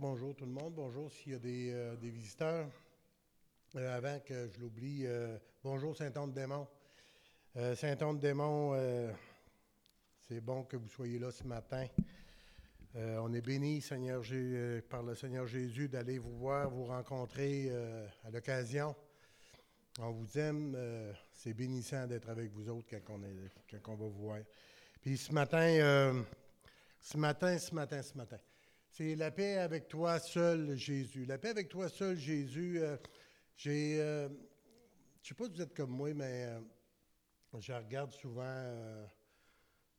bonjour tout le monde. Bonjour s'il y a des, euh, visiteurs. Euh, avant que je l'oublie, euh, bonjour Saint-Anne-Démon. Saint-Anne-Démon, c'est bon que vous soyez là ce matin. on est béni, par le Seigneur Jésus, d'aller vous voir, vous rencontrer à l'occasion. On vous aime. c'est bénissant d'être avec vous autres quand on, est, quand on va vous voir. Puis ce matin, ce matin, ce matin, ce matin. C'est la paix avec toi seul, Jésus. La paix avec toi seul, Jésus. Euh, j'ai, euh, je sais pas si vous êtes comme moi, mais euh, je regarde souvent,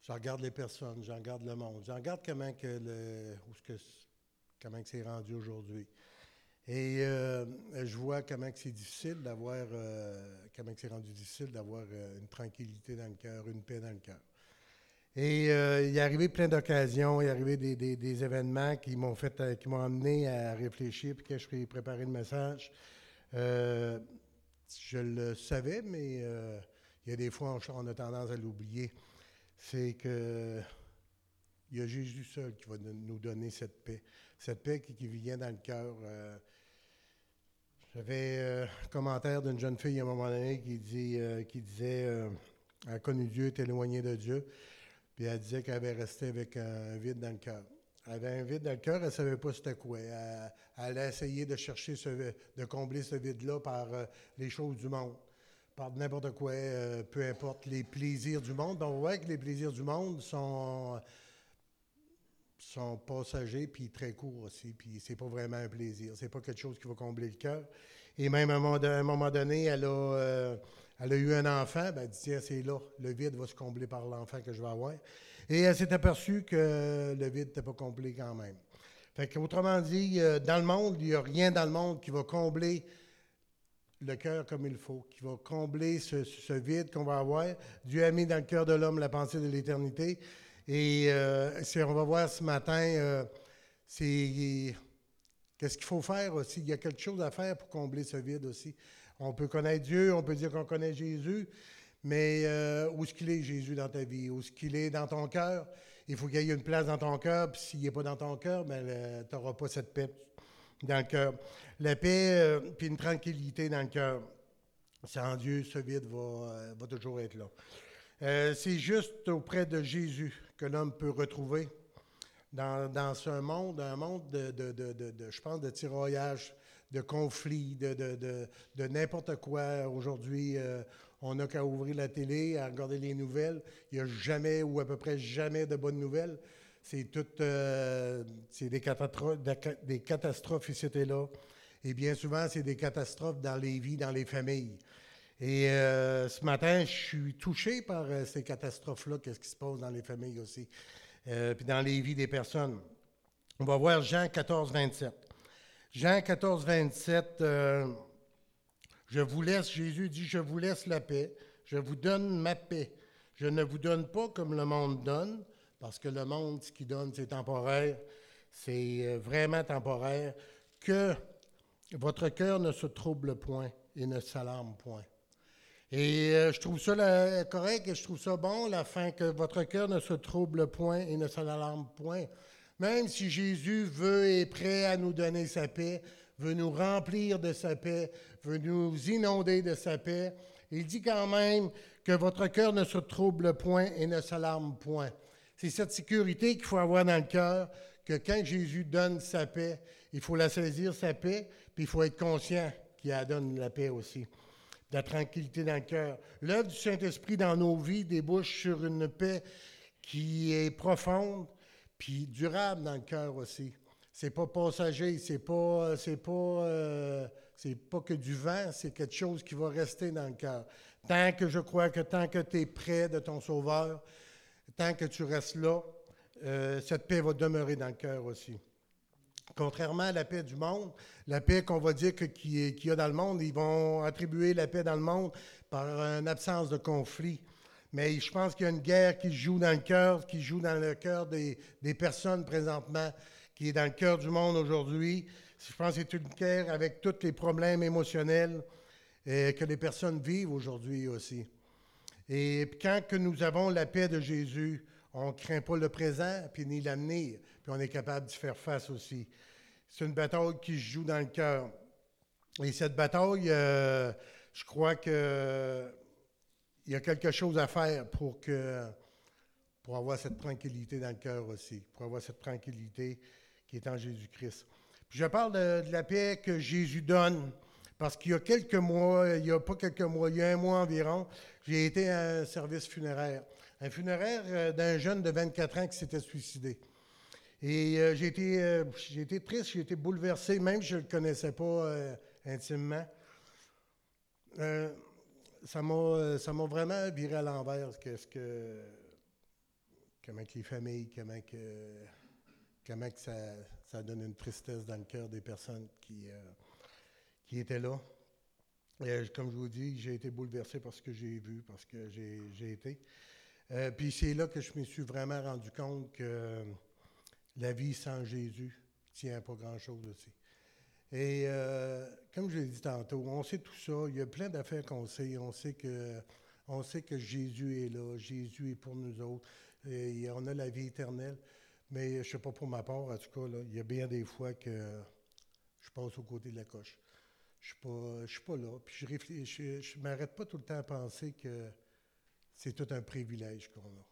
je regarde les personnes, je regarde le monde, je regarde comment que le, où que, comment que c'est rendu aujourd'hui. Et je vois comment que c'est difficile d'avoir, comment que c'est rendu difficile d'avoir une tranquillité dans le cœur, une paix dans le cœur. Et euh, il est arrivé plein d'occasions, il est arrivé des, événements qui m'ont fait, euh, qui m'ont amené à réfléchir, puis que je suis préparé le message. Euh, je le savais, mais il y a des fois, on, a tendance à l'oublier. C'est que il y a Jésus seul qui va nous donner cette paix. Cette paix qui, vient dans le cœur. J'avais un commentaire d'une jeune fille à un moment donné qui, dit, qui disait a connu Dieu, est éloignée de Dieu. Puis elle disait qu'elle avait resté avec un vide dans le cœur. Elle avait un vide dans le cœur, elle ne savait pas c'était quoi. Elle, elle, a essayé de chercher, de combler ce vide-là par euh, les choses du monde, par n'importe quoi, euh, peu importe les plaisirs du monde. Donc, on voit que les plaisirs du monde sont, sont passagers puis très courts aussi. Puis c'est pas vraiment un plaisir. C'est pas quelque chose qui va combler le cœur. Et même à un moment, donné, elle a. Euh, elle a eu un enfant, ben, elle dit, tiens, c'est là, le vide va se combler par l'enfant que je vais avoir. Et elle s'est aperçue que le vide n'était pas comblé quand même. Fait autrement dit, euh, dans le monde, il n'y a rien dans le monde qui va combler le cœur comme il faut, qui va combler ce, vide qu'on va avoir. Dieu a mis dans le cœur de l'homme la pensée de l'éternité. Et euh, on va voir ce matin, euh, c'est qu'est-ce qu'il faut faire aussi? Il y a quelque chose à faire pour combler ce vide aussi. On peut connaître Dieu, on peut dire qu'on connaît Jésus, mais euh, où est-ce qu'il est, Jésus, dans ta vie? Où est-ce qu'il est dans ton cœur? Il faut qu'il y ait une place dans ton cœur, puis s'il n'est pas dans ton cœur, ben, tu n'auras pas cette paix dans le cœur. La paix, euh, puis une tranquillité dans le cœur. Sans Dieu, ce vide va, euh, toujours être là. c'est juste auprès de Jésus que l'homme peut retrouver dans, ce monde, un monde de, de, de, de, je pense, de tiraillage de conflits, de, de, de, n'importe quoi. Aujourd'hui, euh, on n'a qu'à ouvrir la télé, à regarder les nouvelles. Il n'y a jamais ou à peu près jamais de bonnes nouvelles. C'est tout, euh, des catastrophes, des catastrophes ici et là. Et bien souvent, c'est des catastrophes dans les vies, dans les familles. Et euh, ce matin, je suis touché par ces catastrophes-là, qu'est-ce qui se passe dans les familles aussi, puis dans les vies des personnes. On va voir Jean 14, 27. Jean 14, 27, euh, je vous laisse, Jésus dit, je vous laisse la paix, je vous donne ma paix. Je ne vous donne pas comme le monde donne, parce que le monde, ce qu'il donne, c'est temporaire, c'est euh, vraiment temporaire, que votre cœur ne se trouble point et ne s'alarme point. Et euh, je trouve ça correct et je trouve ça bon, la fin, que votre cœur ne se trouble point et ne s'alarme point. Même si Jésus veut et est prêt à nous donner sa paix, veut nous remplir de sa paix, veut nous inonder de sa paix, il dit quand même que votre cœur ne se trouble point et ne s'alarme point. C'est cette sécurité qu'il faut avoir dans le cœur, que quand Jésus donne sa paix, il faut la saisir, sa paix, puis il faut être conscient qu'il donne la paix aussi, de la tranquillité dans le cœur. L'œuvre du Saint-Esprit dans nos vies débouche sur une paix qui est profonde, puis durable dans le cœur aussi. C'est pas passager, c'est pas, c'est pas, euh, c'est pas que du vent, c'est quelque chose qui va rester dans le cœur. Tant que je crois que tant que tu es près de ton Sauveur, tant que tu restes là, euh, cette paix va demeurer dans le cœur aussi. Contrairement à la paix du monde, la paix qu'on va dire qu'il y a dans le monde, ils vont attribuer la paix dans le monde par une absence de conflit. Mais je pense qu'il y a une guerre qui joue dans le cœur, qui joue dans le cœur des, personnes présentement, qui est dans le cœur du monde aujourd'hui. Je pense que c'est une guerre avec tous les problèmes émotionnels euh, que les personnes vivent aujourd'hui aussi. Et quand que nous avons la paix de Jésus, on ne craint pas le présent, puis ni l'avenir, puis on est capable d'y faire face aussi. c'est une bataille qui se joue dans le cœur. Et cette bataille, euh, je crois que il y a quelque chose à faire pour que pour avoir cette tranquillité dans le cœur aussi, pour avoir cette tranquillité qui est en Jésus-Christ. Je parle de, la paix que Jésus donne, parce qu'il y a quelques mois, il n'y a pas quelques mois, il y a un mois environ, j'ai été à un service funéraire. Un funéraire euh, d'un jeune de 24 ans qui s'était suicidé. Et euh, j'ai été, euh, été, triste, j'ai été bouleversé, même si je ne le connaissais pas intimement. Ça m'a vraiment viré à l'envers, que, ce que, comment que les familles, comment que, comment que ça, ça donne une tristesse dans le cœur des personnes qui, qui étaient là. Et, comme je vous dis, j'ai été bouleversé par ce que j'ai vu, parce que j'ai été. Euh, puis c'est là que je me suis vraiment rendu compte que la vie sans Jésus tient pas grand-chose aussi. Et euh, comme je l'ai dit tantôt, on sait tout ça. Il y a plein d'affaires qu'on sait. On sait que sait que Jésus est là. Jésus est pour nous autres. On a la vie éternelle. Mais je ne sais pas pour ma part, en tout cas, il y a bien des fois que je passe au côté de la coche. Je ne suis, pas là. Puis je ne m'arrête pas tout le temps à penser que c'est tout un privilège qu'on a.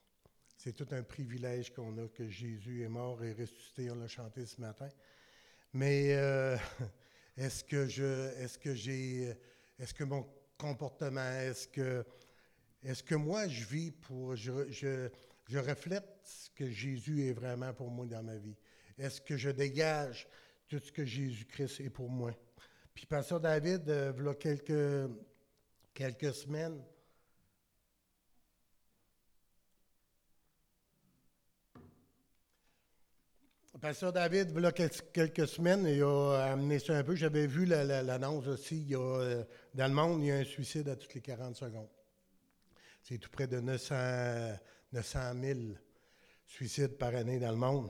C'est tout un privilège qu'on a que Jésus est mort et ressuscité. On l'a chanté ce matin. Mais euh, est-ce que je, est-ce que j'ai, est-ce que mon comportement, est-ce que, est-ce que moi je vis pour, je, je, reflète ce que Jésus est vraiment pour moi dans ma vie? Est-ce que je dégage tout ce que Jésus-Christ est pour moi? Puis Pasteur David, euh, il quelques, quelques semaines, Pasteur David, il quelques semaines, il a amené ça un peu. J'avais vu l'annonce aussi. Il y a, euh, dans le monde, il y a un suicide à toutes les 40 secondes. C'est tout près de 900, 900 000 suicides par année dans le monde.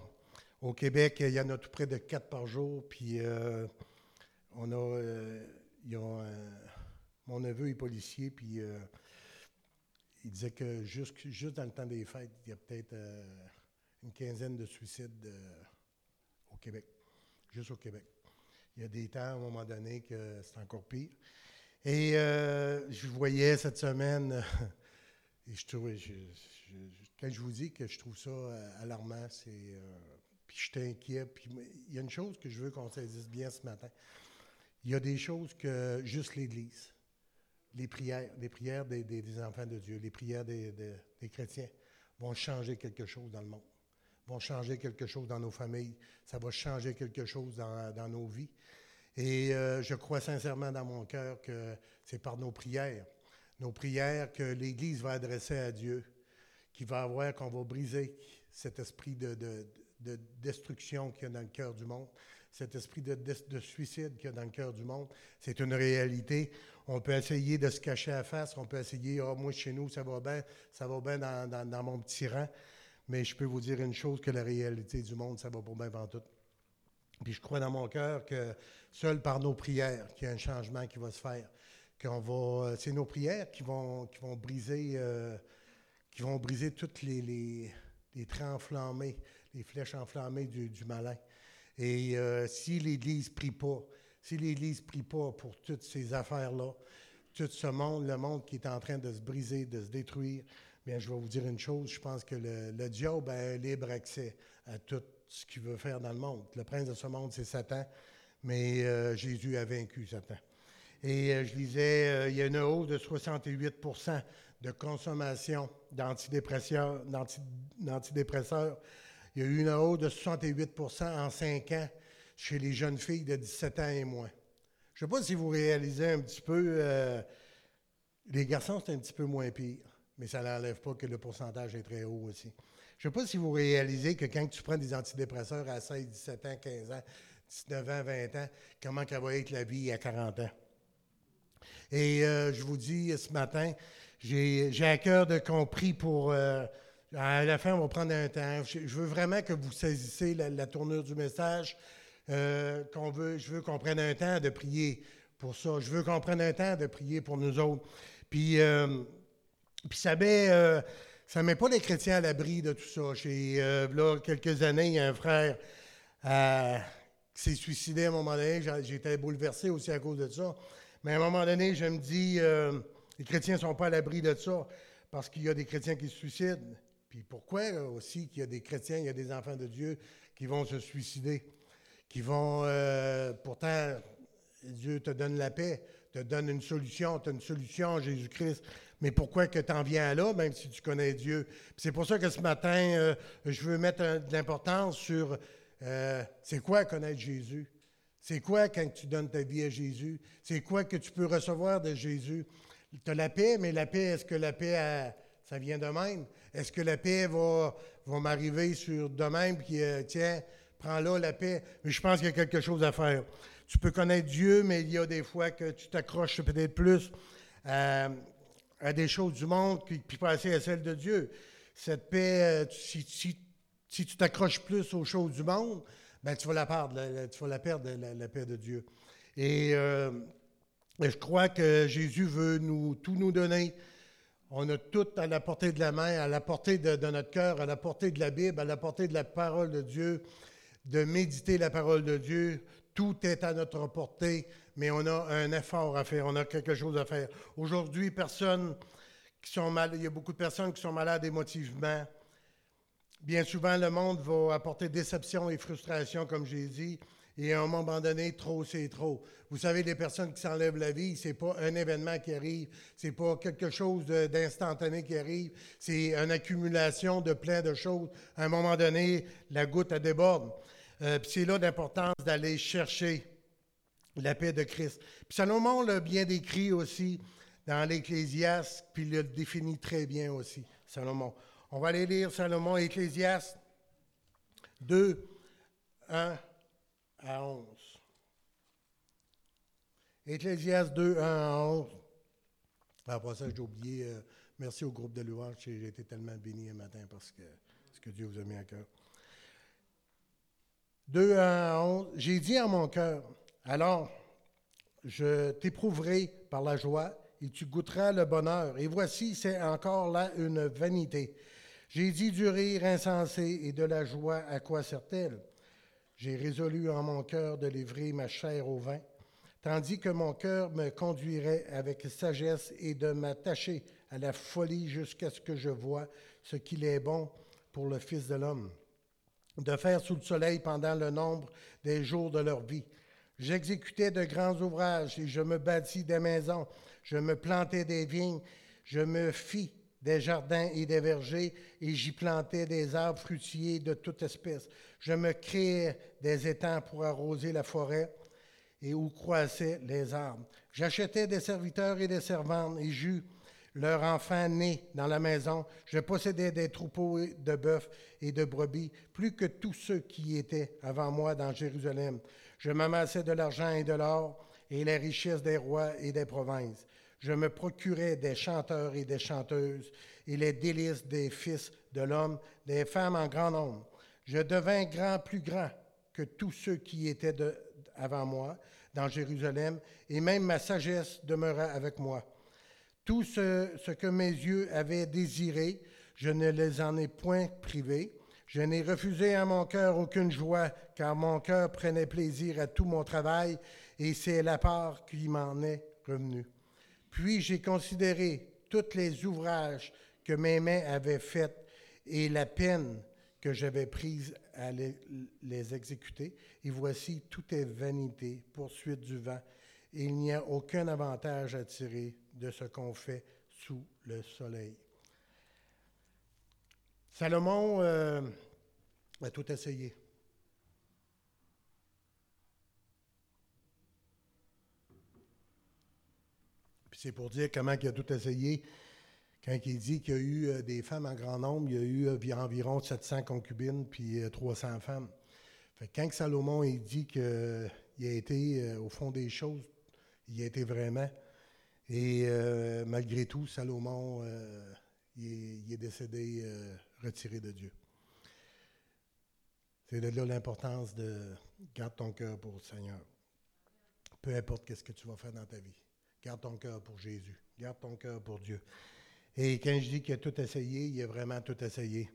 Au Québec, il y en a tout près de 4 par jour. Puis euh, on a, euh, mon neveu est policier, puis il disait que juste, dans le temps des fêtes, il y a peut-être une quinzaine de suicides Québec, juste au Québec. Il y a des temps, à un moment donné, que c'est encore pire. Et euh, je voyais cette semaine, et je trouvais, quand je vous dis que je trouve ça euh, alarmant, c'est. Euh, puis je inquiet. Puis il y a une chose que je veux qu'on saisisse bien ce matin. Il y a des choses que juste l'Église, les prières, les prières des, enfants de Dieu, les prières des chrétiens vont changer quelque chose dans le monde vont changer quelque chose dans nos familles, ça va changer quelque chose dans, nos vies. Et euh, je crois sincèrement dans mon cœur que c'est par nos prières, nos prières que l'Église va adresser à Dieu, qui va avoir, qu'on va briser cet esprit de, destruction qu'il y a dans le cœur du monde, cet esprit de, suicide qu'il y a dans le cœur du monde. C'est une réalité. On peut essayer de se cacher à face, on peut essayer, ah, moi chez nous, ça va bien, ça va bien dans, dans mon petit rang. Mais je peux vous dire une chose, que la réalité du monde, ça va pour bien tout. Puis je crois dans mon cœur que seul par nos prières, qu'il y a un changement qui va se faire. Qu'on va, c'est nos prières qui vont, qui vont briser, euh, qui vont briser toutes les, les, traits enflammés, les flèches enflammées du, malin. Et euh, si l'Église prie pas, si l'Église prie pas pour toutes ces affaires-là, tout ce monde, le monde qui est en train de se briser, de se détruire, Je vais vous dire une chose, je pense que le, diable a libre accès à tout ce qu'il veut faire dans le monde. Le prince de ce monde, c'est Satan, mais euh, Jésus a vaincu Satan. Et euh, je lisais, euh, il y a une hausse de 68% de consommation d'antidépresseurs. Il y a eu une hausse de 68% en 5 ans chez les jeunes filles de 17 ans et moins. Je ne sais pas si vous réalisez un petit peu, les garçons, c'est un petit peu moins pire mais ça n'enlève pas que le pourcentage est très haut aussi. Je ne sais pas si vous réalisez que quand tu prends des antidépresseurs à 16, 17 ans, 15 ans, 19 ans, 20 ans, comment ça va être la vie à 40 ans? Et euh, je vous dis ce matin, j'ai à cœur de compris pour... Euh, à la fin, on va prendre un temps. Je, veux vraiment que vous saisissez la, tournure du message. Euh, qu'on veut, je veux qu'on prenne un temps de prier pour ça. Je veux qu'on prenne un temps de prier pour nous autres. Puis puis ça met, euh, ça met pas les chrétiens à l'abri de tout ça. J'ai, euh, là, quelques années, il y a un frère euh, qui s'est suicidé à un moment donné. J'étais bouleversé aussi à cause de ça. Mais à un moment donné, je me dis, euh, les chrétiens ne sont pas à l'abri de ça parce qu'il y a des chrétiens qui se suicident. Puis pourquoi aussi qu'il y a des chrétiens, il y a des enfants de Dieu qui vont se suicider, qui vont, pourtant, Dieu te donne la paix, te donne une solution, tu as une solution Jésus-Christ. Mais pourquoi que tu en viens là, même si tu connais Dieu? C'est pour ça que ce matin, euh, je veux mettre de l'importance sur euh, c'est quoi connaître Jésus? C'est quoi quand tu donnes ta vie à Jésus? C'est quoi que tu peux recevoir de Jésus? Tu as la paix, mais la paix, est-ce que la paix, ça vient de même? Est-ce que la paix va, m'arriver sur de même, puis euh, tiens, prends là la paix? Mais je pense qu'il y a quelque chose à faire. Tu peux connaître Dieu, mais il y a des fois que tu t'accroches peut-être plus des choses du monde, puis, puis pas assez à celles de Dieu. Cette paix, euh, si, tu t'accroches plus aux choses du monde, ben, tu vas la perdre, la, tu vas la perdre, la, paix de Dieu. Euh, et je crois que Jésus veut nous, tout nous donner. On a tout à la portée de la main, à la portée de, notre cœur, à la portée de la Bible, à la portée de la parole de Dieu, de méditer la parole de Dieu. Tout est à notre portée, mais on a un effort à faire, on a quelque chose à faire. Aujourd'hui, personne qui sont mal, il y a beaucoup de personnes qui sont malades émotivement. Bien souvent, le monde va apporter déception et frustration, comme j'ai dit, et à un moment donné, trop, c'est trop. Vous savez, les personnes qui s'enlèvent la vie, c'est pas un événement qui arrive, c'est pas quelque chose d'instantané qui arrive, c'est une accumulation de plein de choses. À un moment donné, la goutte a déborde. Euh, c'est là l'importance d'aller chercher la paix de Christ. Puis Salomon l'a bien décrit aussi dans l'Ecclésiaste, puis il le définit très bien aussi, Salomon. On va aller lire Salomon, Ecclésiaste 2, 1 à 11. Ecclésiaste 2, 1 à 11. Après ça, j'ai oublié. Euh, merci au groupe de louange. J'ai été tellement béni un matin parce que que Dieu vous a mis à cœur. 2 1 à 11. J'ai dit à mon cœur, alors je t'éprouverai par la joie et tu goûteras le bonheur. Et voici, c'est encore là une vanité. J'ai dit du rire insensé et de la joie, à quoi sert-elle? J'ai résolu en mon cœur de livrer ma chair au vin, tandis que mon cœur me conduirait avec sagesse et de m'attacher à la folie jusqu'à ce que je voie ce qu'il est bon pour le Fils de l'homme, de faire sous le soleil pendant le nombre des jours de leur vie. J'exécutais de grands ouvrages et je me bâtis des maisons, je me plantais des vignes, je me fis des jardins et des vergers, et j'y plantais des arbres fruitiers de toute espèce. Je me créais des étangs pour arroser la forêt et où croissaient les arbres. J'achetais des serviteurs et des servantes, et j'eus leurs enfants nés dans la maison. Je possédais des troupeaux de bœufs et de brebis, plus que tous ceux qui étaient avant moi dans Jérusalem. Je m'amassais de l'argent et de l'or, et les richesses des rois et des provinces je me procurais des chanteurs et des chanteuses et les délices des fils de l'homme, des femmes en grand nombre. Je devins grand, plus grand que tous ceux qui étaient avant moi dans Jérusalem, et même ma sagesse demeura avec moi. Tout ce, ce que mes yeux avaient désiré, je ne les en ai point privés. Je n'ai refusé à mon cœur aucune joie, car mon cœur prenait plaisir à tout mon travail, et c'est la part qui m'en est revenue. Puis j'ai considéré tous les ouvrages que mes mains avaient faits et la peine que j'avais prise à les, exécuter. Et voici, tout est vanité, poursuite du vent. Et il n'y a aucun avantage à tirer de ce qu'on fait sous le soleil. Salomon euh, a tout essayé. c'est pour dire comment il a tout essayé. Quand il dit qu'il y a eu euh, des femmes en grand nombre, il y a eu euh, environ 700 concubines puis 300 euh, femmes. Fait quand Salomon il dit qu'il a été au fond des choses, il a été vraiment. Et malgré tout, Salomon, est, décédé retiré de Dieu. C'est de là l'importance de garde ton cœur pour le Seigneur. Peu importe qu'est-ce que tu vas faire dans ta vie. Garde ton cœur pour Jésus. Garde ton cœur pour Dieu. Et quand je dis qu'il a tout essayé, il a vraiment tout essayé.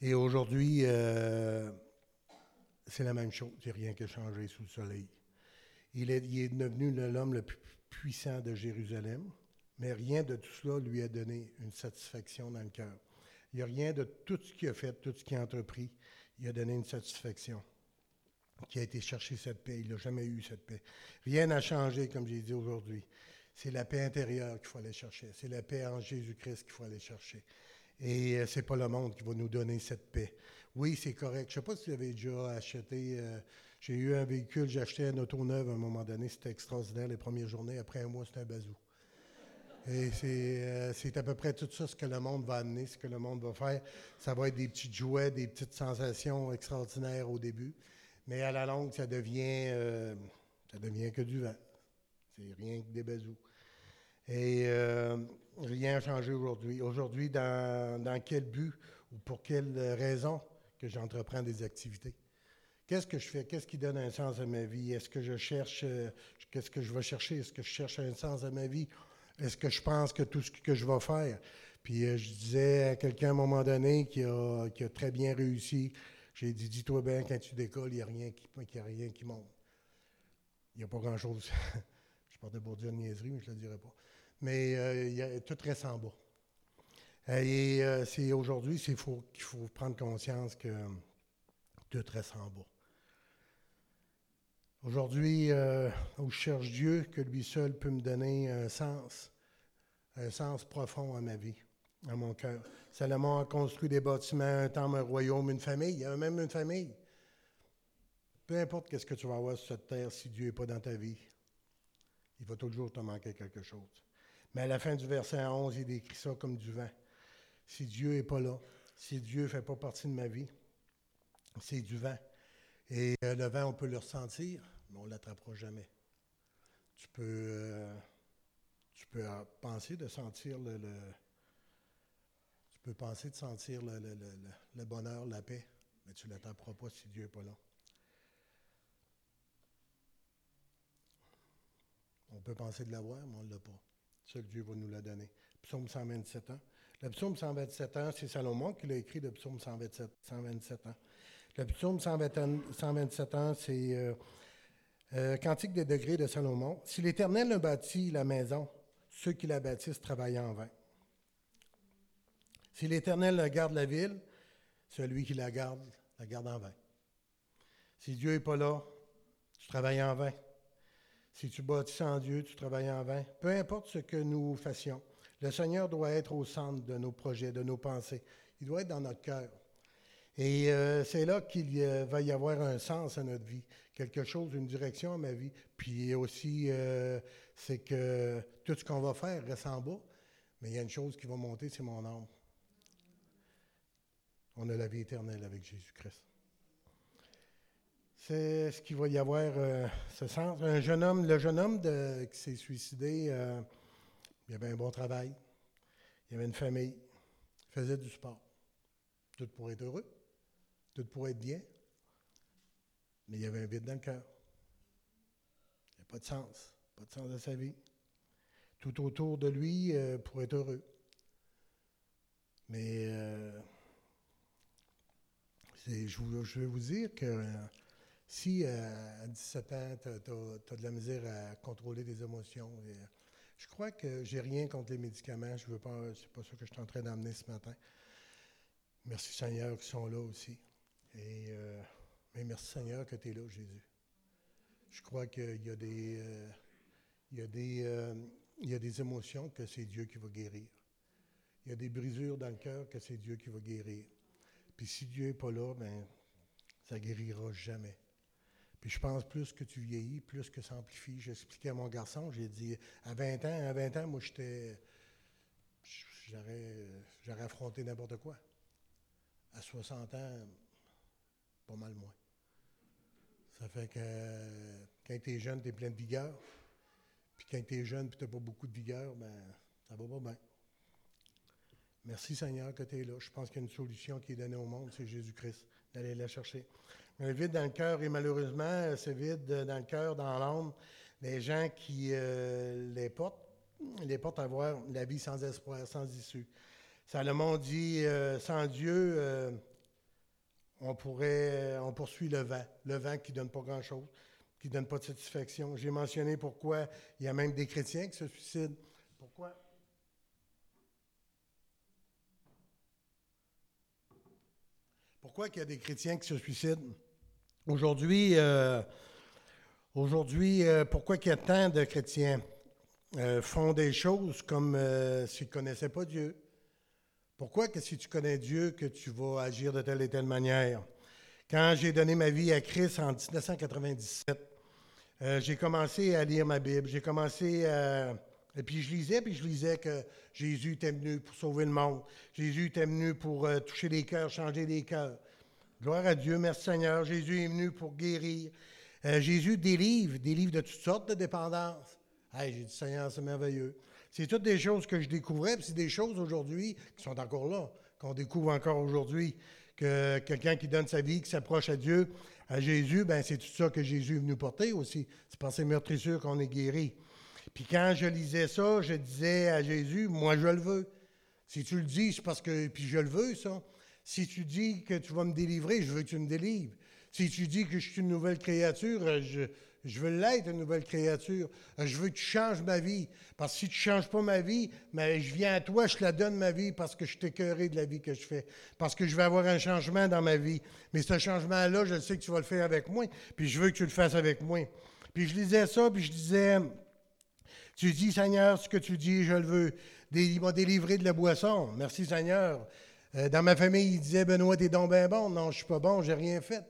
Et aujourd'hui, euh, c'est la même chose. Il n'y a rien qui changé sous le soleil. Il est, il est devenu l'homme le plus puissant de Jérusalem, mais rien de tout cela lui a donné une satisfaction dans le cœur. Il n'y a rien de tout ce qu'il a fait, tout ce qu'il a entrepris, il a donné une satisfaction qui a été chercher cette paix. Il n'a jamais eu cette paix. Rien n'a changé, comme j'ai dit aujourd'hui. C'est la paix intérieure qu'il faut aller chercher. C'est la paix en Jésus-Christ qu'il faut aller chercher. Et euh, c'est pas le monde qui va nous donner cette paix. Oui, c'est correct. Je ne sais pas si vous avez déjà acheté. Euh, j'ai eu un véhicule, j'ai acheté un auto neuve à un moment donné. C'était extraordinaire les premières journées. Après un mois, c'était un bazou. Et euh, c'est à peu près tout ça ce que le monde va amener, ce que le monde va faire. Ça va être des petits jouets, des petites sensations extraordinaires au début. Mais à la longue, ça devient, euh, ça devient que du vent. C'est rien que des bazous. Et euh, rien n'a changé aujourd'hui. Aujourd'hui, dans, dans, quel but ou pour quelle raison que j'entreprends des activités? Qu'est-ce que je fais? Qu'est-ce qui donne un sens à ma vie? Est-ce que je cherche, qu'est-ce que je vais chercher? Est-ce que je cherche un sens à ma vie? Est-ce que je pense que tout ce que je vais faire? Puis je disais à quelqu'un à un moment donné qui a, très bien réussi, j'ai dit, dis-toi bien, quand tu décolles, il n'y a, rien qui, monte. Il n'y a pas grand-chose. je porte de dire niaiserie, mais je ne le dirai pas. Mais euh, tout reste en bas. Et euh, c'est aujourd'hui qu'il faut prendre conscience que tout reste en bas. Aujourd'hui, euh, où je cherche Dieu, que lui seul peut me donner un sens, un sens profond à ma vie à mon cœur. Salomon a construit des bâtiments, un temple, un royaume, une famille. Il a même une famille. Peu importe qu'est-ce que tu vas avoir sur cette terre, si Dieu n'est pas dans ta vie, il va toujours te manquer quelque chose. Mais à la fin du verset 11, il décrit ça comme du vent. Si Dieu n'est pas là, si Dieu ne fait pas partie de ma vie, c'est du vent. Et euh, le vent, on peut le ressentir, mais on ne l'attrapera jamais. Tu peux, euh, tu peux penser de sentir le peux penser de sentir le, bonheur, la paix, mais tu ne l'attraperas pas si Dieu n'est pas là. On peut penser de l'avoir, mais on ne l'a pas. Seul Dieu va nous la donner. Psaume 127 ans. Le psaume 127 ans, c'est Salomon qui l'a écrit, le psaume 127, 127 ans. Le psaume 127 ans, c'est euh, euh, Cantique des degrés de Salomon. Si l'Éternel a bâti la maison, ceux qui la bâtissent travaillent en vain. Si l'Éternel garde la ville, celui qui la garde, la garde en vain. Si Dieu n'est pas là, tu travailles en vain. Si tu bâtis sans Dieu, tu travailles en vain. Peu importe ce que nous fassions, le Seigneur doit être au centre de nos projets, de nos pensées. Il doit être dans notre cœur. Et euh, c'est là qu'il va y avoir un sens à notre vie, quelque chose, une direction à ma vie. Puis aussi, euh, c'est que tout ce qu'on va faire reste en bas, mais il y a une chose qui va monter, c'est mon âme on a la vie éternelle avec Jésus-Christ. C'est ce qu'il va y avoir, euh, ce sens. Un jeune homme, le jeune homme qui s'est suicidé, il avait un bon travail, il avait une famille, il faisait du sport. Tout pour être heureux, tout pour être bien, mais il y avait un vide dans le cœur. Il n'y a pas de sens, pas de sens de sa vie. Tout autour de lui euh, pour être heureux. Mais je, vais vous dire que euh, si euh, à 17 ans, tu as, de la misère à contrôler tes émotions, euh, je crois que j'ai rien contre les médicaments. Je veux pas, c'est pas ça que je suis en train d'amener ce matin. Merci Seigneur qui sont là aussi. Et mais merci Seigneur que tu es là, Jésus. Je crois qu'il y a des, il y a des, il y a des émotions que c'est Dieu qui va guérir. Il y a des brisures dans le cœur que c'est Dieu qui va guérir. Puis si Dieu n'est pas là, ben, ça guérira jamais. Puis je pense plus que tu vieillis, plus que ça amplifie. J'ai expliqué à mon garçon, j'ai dit, à 20 ans, à 20 ans, moi, j'étais. J'aurais affronté n'importe quoi. À 60 ans, pas mal moins. Ça fait que quand tu es jeune, tu es plein de vigueur. Puis quand tu es jeune et tu n'as pas beaucoup de vigueur, ben, ça va pas bien. Merci Seigneur que tu es là. Je pense qu'il y a une solution qui est donnée au monde, c'est Jésus-Christ, d'aller la chercher. Le vide dans le cœur, et malheureusement, c'est vide dans le cœur, dans l'âme, les gens qui euh, les portent, les portent à voir la vie sans espoir, sans issue. Salomon dit, euh, sans Dieu, euh, on pourrait, on poursuit le vent, le vent qui ne donne pas grand-chose, qui ne donne pas de satisfaction. J'ai mentionné pourquoi il y a même des chrétiens qui se suicident. Pourquoi? Pourquoi qu'il y a des chrétiens qui se suicident? Aujourd'hui, euh, euh, pourquoi qu'il y a tant de chrétiens euh, font des choses comme s'ils ne connaissaient pas Dieu? Pourquoi que si tu connais Dieu, que tu vas agir de telle et telle manière? Quand j'ai donné ma vie à Christ en 1997, euh, j'ai commencé à lire ma Bible. J'ai commencé à... Et puis je lisais, puis je lisais que Jésus était venu pour sauver le monde. Jésus était venu pour euh, toucher les cœurs, changer les cœurs. Gloire à Dieu, merci Seigneur. Jésus est venu pour guérir. Euh, Jésus délivre, délivre de toutes sortes de dépendances. Hey, j'ai dit, Seigneur, c'est merveilleux. C'est toutes des choses que je découvrais, puis c'est des choses aujourd'hui qui sont encore là, qu'on découvre encore aujourd'hui. Que quelqu'un qui donne sa vie, qui s'approche à Dieu, à Jésus, ben c'est tout ça que Jésus est venu porter aussi. C'est par ces meurtrissures qu'on est guéri. Puis quand je lisais ça, je disais à Jésus, moi je le veux. Si tu le dis, c'est parce que, puis je le veux, ça. Si tu dis que tu vas me délivrer, je veux que tu me délivres. Si tu dis que je suis une nouvelle créature, je, je veux l'être, une nouvelle créature. Je veux que tu changes ma vie. Parce que si tu ne changes pas ma vie, mais je viens à toi, je te la donne ma vie parce que je t'ai de la vie que je fais. Parce que je vais avoir un changement dans ma vie. Mais ce changement-là, je sais que tu vas le faire avec moi. Puis je veux que tu le fasses avec moi. Puis je lisais ça, puis je disais, tu dis, Seigneur, ce que tu dis, je le veux. Il m'a délivré de la boisson. Merci, Seigneur. Euh, dans ma famille, il disait, Benoît, t'es donc bien bon. Non, je suis pas bon, j'ai rien fait.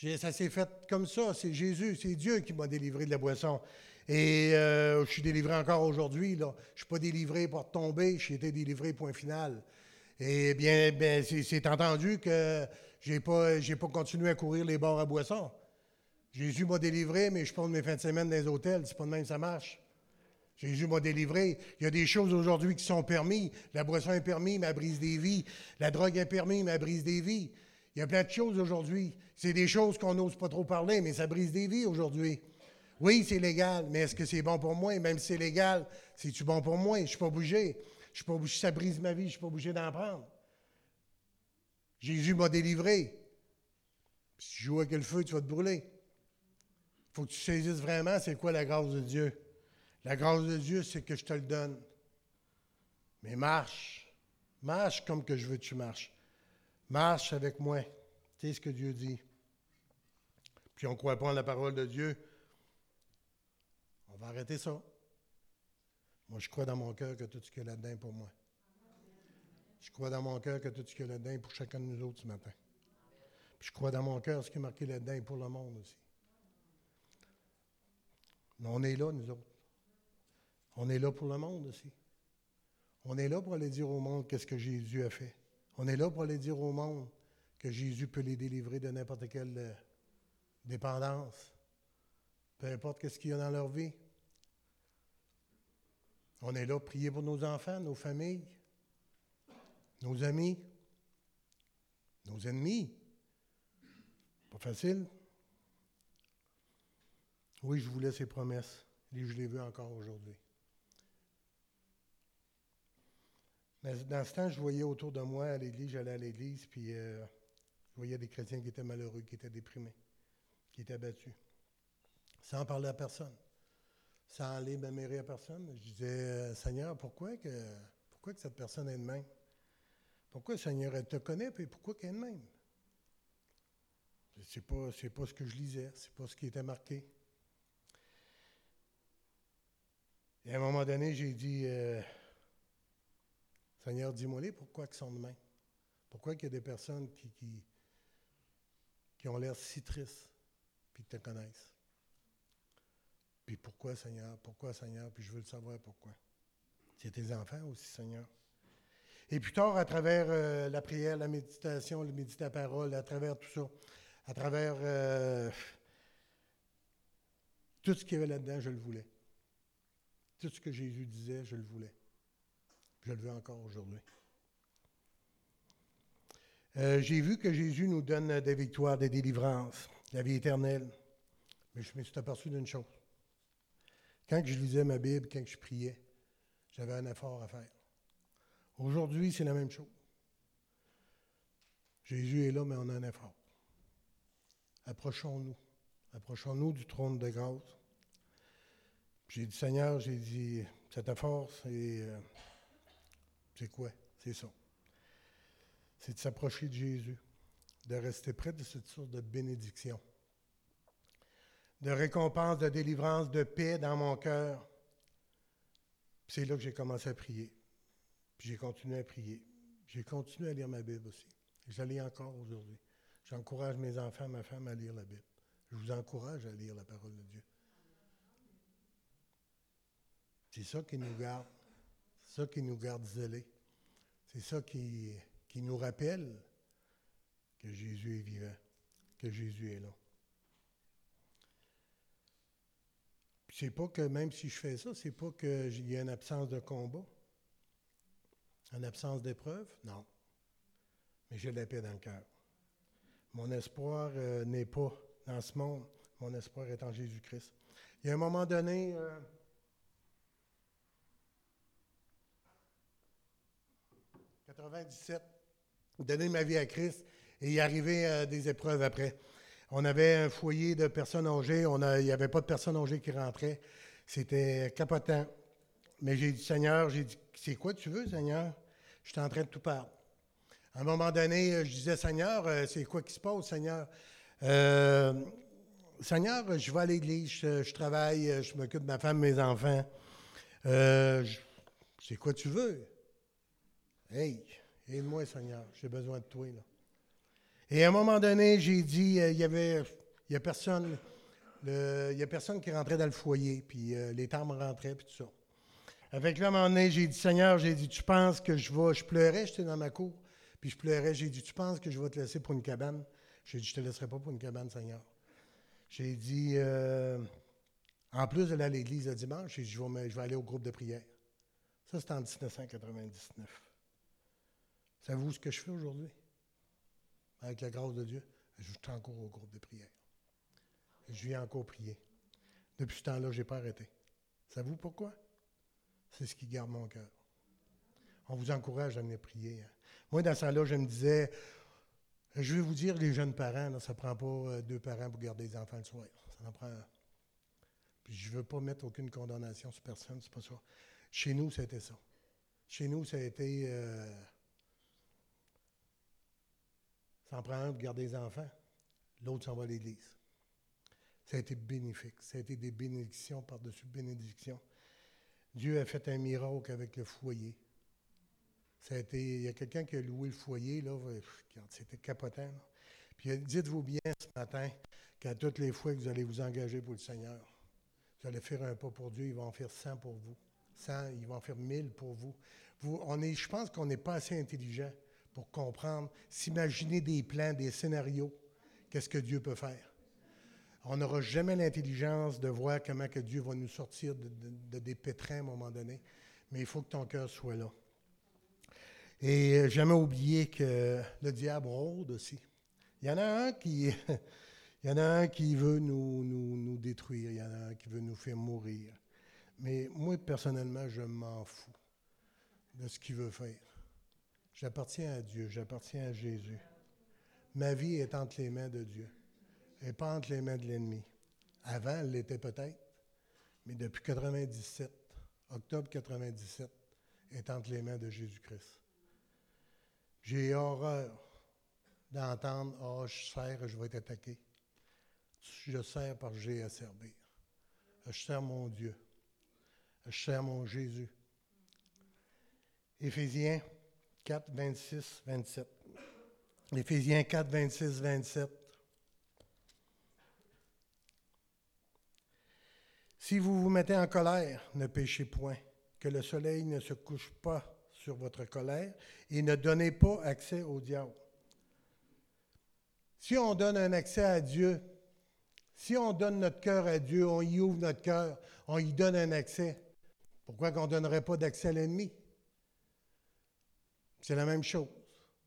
Ça s'est fait comme ça. C'est Jésus, c'est Dieu qui m'a délivré de la boisson. Et euh, je suis délivré encore aujourd'hui. Je ne suis pas délivré pour tomber, j'ai été délivré, point final. Et bien, c'est entendu que je n'ai pas, continué à courir les bords à boisson. Jésus m'a délivré, mais je passe mes fins de semaine dans les hôtels. C'est pas de même ça marche. Jésus m'a délivré. Il y a des choses aujourd'hui qui sont permises. La boisson est permise, elle brise des vies. La drogue est permise, elle brise des vies. Il y a plein de choses aujourd'hui. C'est des choses qu'on n'ose pas trop parler, mais ça brise des vies aujourd'hui. Oui, c'est légal, mais est-ce que c'est bon pour moi? Même si c'est légal, c'est-tu bon pour moi? Je ne suis pas bougé. Je suis pas bougé. Ça brise ma vie, je ne suis pas bougé d'en prendre. Jésus m'a délivré. Si tu joues avec le feu, tu vas te brûler. Il faut que tu saisisses vraiment c'est quoi la grâce de Dieu. La grâce de Dieu, c'est que je te le donne. Mais marche. Marche comme que je veux que tu marches. Marche avec moi. C'est ce que Dieu dit. Puis on ne croit pas en la parole de Dieu. On va arrêter ça. Moi, je crois dans mon cœur que tout ce qu'il y a là-dedans pour moi. Je crois dans mon cœur que tout ce qu'il y a là-dedans pour chacun de nous autres ce matin. Puis je crois dans mon cœur ce qui est marqué là-dedans pour le monde aussi. Mais on est là, nous autres. On est là pour le monde aussi. On est là pour aller dire au monde qu'est-ce que Jésus a fait. On est là pour aller dire au monde que Jésus peut les délivrer de n'importe quelle euh, dépendance, peu importe ce qu'il y a dans leur vie. On est là pour prier pour nos enfants, nos familles, nos amis, nos ennemis. Pas facile. Oui, je voulais ces promesses et je les veux encore aujourd'hui. Mais dans ce temps, je voyais autour de moi à l'église, j'allais à l'église, puis euh, je voyais des chrétiens qui étaient malheureux, qui étaient déprimés, qui étaient abattus, sans parler à personne, sans aller m'amérer à personne. Je disais, euh, Seigneur, pourquoi que, pourquoi que cette personne est de même? Pourquoi, Seigneur, elle te connaît, puis pourquoi qu'elle est de même? C'est pas, pas ce que je lisais, c'est pas ce qui était marqué. Et à un moment donné, j'ai dit, euh, Seigneur, dis-moi-les pourquoi ils sont de même. Pourquoi il y a des personnes qui, qui, ont l'air si tristes, puis qui te connaissent. Puis pourquoi, Seigneur? Pourquoi, Seigneur? Puis je veux le savoir pourquoi. C'est tes enfants aussi, Seigneur. Et plus tard, à travers euh, la prière, la méditation, le méditer la parole, à travers tout ça, à travers euh, tout ce qu'il y avait là-dedans, je le voulais. Tout ce que Jésus disait, je le voulais. Je le veux encore aujourd'hui. Euh, j'ai vu que Jésus nous donne des victoires, des délivrances, la vie éternelle. Mais je me suis aperçu d'une chose. Quand je lisais ma Bible, quand je priais, j'avais un effort à faire. Aujourd'hui, c'est la même chose. Jésus est là, mais on a un effort. Approchons-nous. Approchons-nous du trône de grâce. J'ai dit, Seigneur, j'ai dit, cette force, c'est, euh, c'est quoi? C'est ça. C'est de s'approcher de Jésus, de rester près de cette sorte de bénédiction, de récompense, de délivrance, de paix dans mon cœur. c'est là que j'ai commencé à prier. Puis j'ai continué à prier. J'ai continué à lire ma Bible aussi. Je encore aujourd'hui. J'encourage mes enfants, ma femme à lire la Bible. Je vous encourage à lire la parole de Dieu. C'est ça qui nous garde. C'est ça qui nous garde zélés. C'est ça qui, nous rappelle que Jésus est vivant, que Jésus est là. C'est pas que même si je fais ça, c'est pas qu'il y a une absence de combat, une absence d'épreuve, non. Mais j'ai la paix dans le cœur. Mon espoir euh, n'est pas dans ce monde, mon espoir est en Jésus-Christ. Il y a un moment donné, euh, 97, donner ma vie à Christ et y arriver à des épreuves après. On avait un foyer de personnes âgées, il n'y avait pas de personnes âgées qui rentraient. C'était capotant. Mais j'ai dit, Seigneur, j'ai dit, c'est quoi tu veux, Seigneur? J'étais en train de tout perdre. À un moment donné, je disais, Seigneur, euh, c'est quoi qui se passe, Seigneur? Euh, Seigneur, je vais à l'église, je, travaille, je m'occupe de ma femme, mes enfants. Euh, c'est quoi tu veux? Hey, aide-moi, Seigneur, j'ai besoin de toi. Là. Et à un moment donné, j'ai dit, euh, il y avait, a personne, il y a personne qui rentrait dans le foyer, puis euh, les temps rentraient, puis tout ça. Avec là, à un moment donné, j'ai dit, Seigneur, j'ai dit, tu penses que je vais, je pleurais, j'étais dans ma cour, puis je pleurais, j'ai dit, tu penses que je vais te laisser pour une cabane? J'ai dit, je ne te laisserai pas pour une cabane, Seigneur. J'ai dit, euh, en plus d'aller à l'église le dimanche, je vais, je vais aller au groupe de prière. Ça, c'était en 1999. Savez-vous ce que je fais aujourd'hui? Avec la grâce de Dieu, je suis encore au groupe de prière. Je viens encore prier. Depuis ce temps-là, je n'ai pas arrêté. Savez-vous pourquoi? C'est ce qui garde mon cœur. On vous encourage à venir prier. Hein. Moi, dans ce temps-là, je me disais, je vais vous dire, les jeunes parents, ça ne prend pas euh, deux parents pour garder les enfants le soir. Ça en prend. Puis je ne veux pas mettre aucune condamnation sur personne, c'est pas ça. Chez nous, c'était ça. Chez nous, ça a été. Euh, ça en prend un pour garder les enfants, l'autre s'en va à l'église. Ça a été bénéfique. Ça a été des bénédictions par-dessus bénédictions. Dieu a fait un miracle avec le foyer. Ça a été, il y a quelqu'un qui a loué le foyer, là, c'était capotant. Puis dites-vous bien ce matin qu'à toutes les fois que vous allez vous engager pour le Seigneur, vous allez faire un pas pour Dieu, il va en faire 100 pour vous. 100, il va en faire 1000 pour vous. vous on est, je pense qu'on n'est pas assez intelligent pour comprendre, s'imaginer des plans, des scénarios, qu'est-ce que Dieu peut faire. On n'aura jamais l'intelligence de voir comment que Dieu va nous sortir de, des pétrins à un moment donné, mais il faut que ton cœur soit là. Et euh, jamais oublier que le diable rôde aussi. Il y en a un qui, veut nous, nous, nous détruire, il y en a un qui veut nous faire mourir. Mais moi, personnellement, je m'en fous de ce qu'il veut faire. J'appartiens à Dieu, j'appartiens à Jésus. Ma vie est entre les mains de Dieu et pas entre les mains de l'ennemi. Avant, elle l'était peut-être, mais depuis 97, octobre 97, est entre les mains de Jésus-Christ. J'ai horreur d'entendre Oh, je sers, je vais être attaqué. Je sers parce que j'ai à servir. Je sers mon Dieu. Je sers mon Jésus. Éphésiens 4, 26, 27. Éphésiens 4, 26, 27. Si vous vous mettez en colère, ne péchez point, que le soleil ne se couche pas sur votre colère et ne donnez pas accès au diable. Si on donne un accès à Dieu, si on donne notre cœur à Dieu, on y ouvre notre cœur, on y donne un accès, pourquoi qu'on ne donnerait pas d'accès à l'ennemi? C'est la même chose.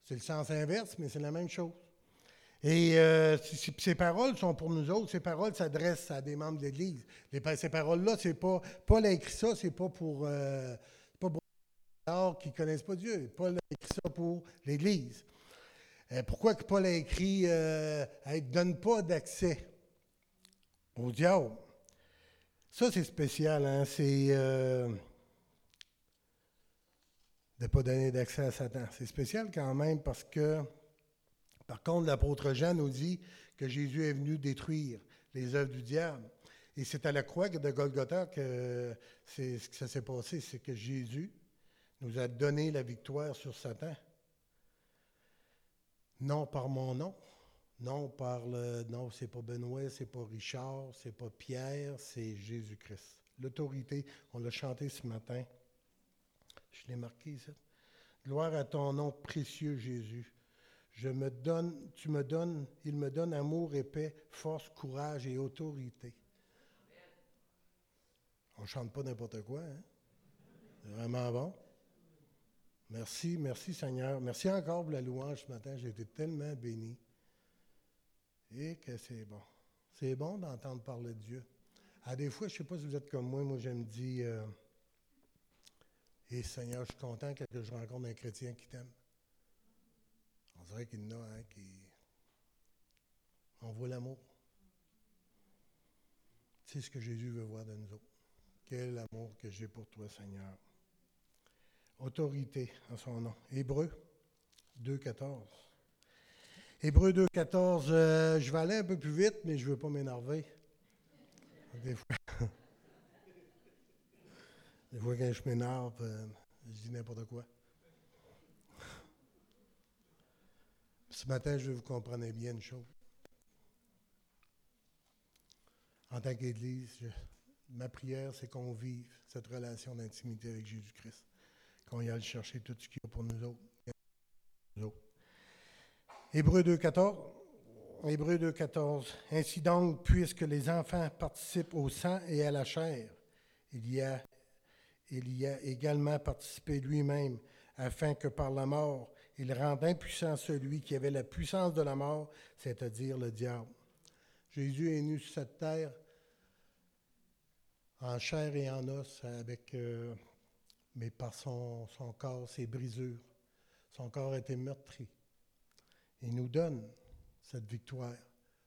C'est le sens inverse, mais c'est la même chose. Et euh, ces paroles sont pour nous autres. Ces paroles s'adressent à des membres de l'Église. ces paroles-là, c'est pas Paul a écrit ça, c'est pas pour euh, pas pour qui connaissent pas Dieu. Paul a écrit ça pour l'Église. Euh, pourquoi que Paul a écrit euh, ne donne pas d'accès au diable? Ça, c'est spécial, hein? C'est euh, de ne pas donner d'accès à Satan. C'est spécial quand même parce que, par contre, l'apôtre Jean nous dit que Jésus est venu détruire les œuvres du diable. Et c'est à la croix de Golgotha que c'est ce que ça s'est passé, c'est que Jésus nous a donné la victoire sur Satan. Non par mon nom, non par le. Non, c'est pas Benoît, c'est pas Richard, c'est pas Pierre, c'est Jésus-Christ. L'autorité, on l'a chanté ce matin. Je l'ai marqué ici. Gloire à ton nom précieux, Jésus. Je me donne, tu me donnes, il me donne amour et paix, force, courage et autorité. On ne chante pas n'importe quoi, hein? C'est vraiment bon. Merci, merci Seigneur. Merci encore pour la louange ce matin. J'ai été tellement béni. Et que c'est bon. C'est bon d'entendre parler de Dieu. À des fois, je ne sais pas si vous êtes comme moi, moi je me dis, et Seigneur, je suis content que je rencontre un chrétien qui t'aime. On dirait qu'il y en a un qui. On voit l'amour. C'est ce que Jésus veut voir de nous autres. Quel amour que j'ai pour toi, Seigneur autorité en son nom. Hébreu 2.14. Hébreu 2.14, euh, je vais aller un peu plus vite, mais je ne veux pas m'énerver. Des fois, des fois quand je m'énerve, euh, je dis n'importe quoi. Ce matin, je veux que vous compreniez bien une chose. En tant qu'Église, ma prière, c'est qu'on vive cette relation d'intimité avec Jésus-Christ qu'on y aille chercher tout ce qu'il y a pour nous autres. Hébreu 2.14. Hébreu 2.14. Ainsi donc, puisque les enfants participent au sang et à la chair, il y a, il y a également participé lui-même, afin que par la mort, il rende impuissant celui qui avait la puissance de la mort, c'est-à-dire le diable. Jésus est venu sur cette terre en chair et en os avec euh, mais par son, corps, ses brisures. Son corps a été meurtri. Il nous donne cette victoire.